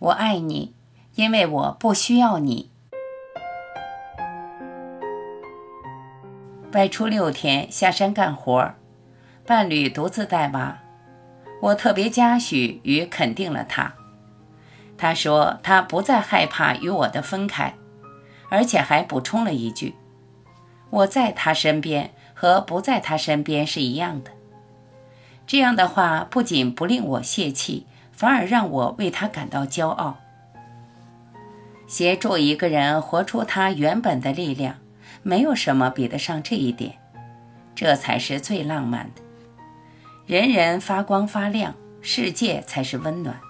我爱你，因为我不需要你。外出六天，下山干活，伴侣独自带娃，我特别嘉许与肯定了他。他说他不再害怕与我的分开，而且还补充了一句：“我在他身边和不在他身边是一样的。”这样的话不仅不令我泄气。反而让我为他感到骄傲。协助一个人活出他原本的力量，没有什么比得上这一点，这才是最浪漫的。人人发光发亮，世界才是温暖。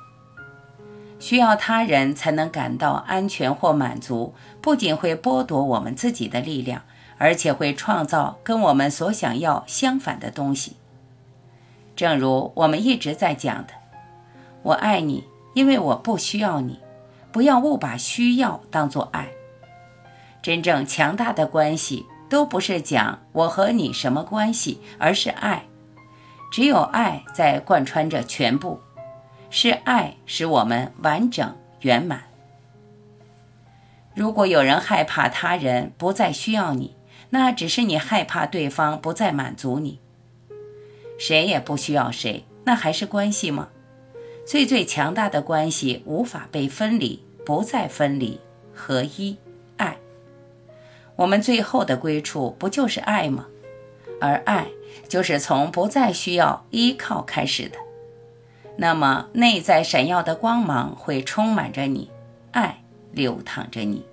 需要他人才能感到安全或满足，不仅会剥夺我们自己的力量，而且会创造跟我们所想要相反的东西。正如我们一直在讲的。我爱你，因为我不需要你。不要误把需要当作爱。真正强大的关系都不是讲我和你什么关系，而是爱。只有爱在贯穿着全部，是爱使我们完整圆满。如果有人害怕他人不再需要你，那只是你害怕对方不再满足你。谁也不需要谁，那还是关系吗？最最强大的关系无法被分离，不再分离，合一，爱。我们最后的归处不就是爱吗？而爱就是从不再需要依靠开始的。那么内在闪耀的光芒会充满着你，爱流淌着你。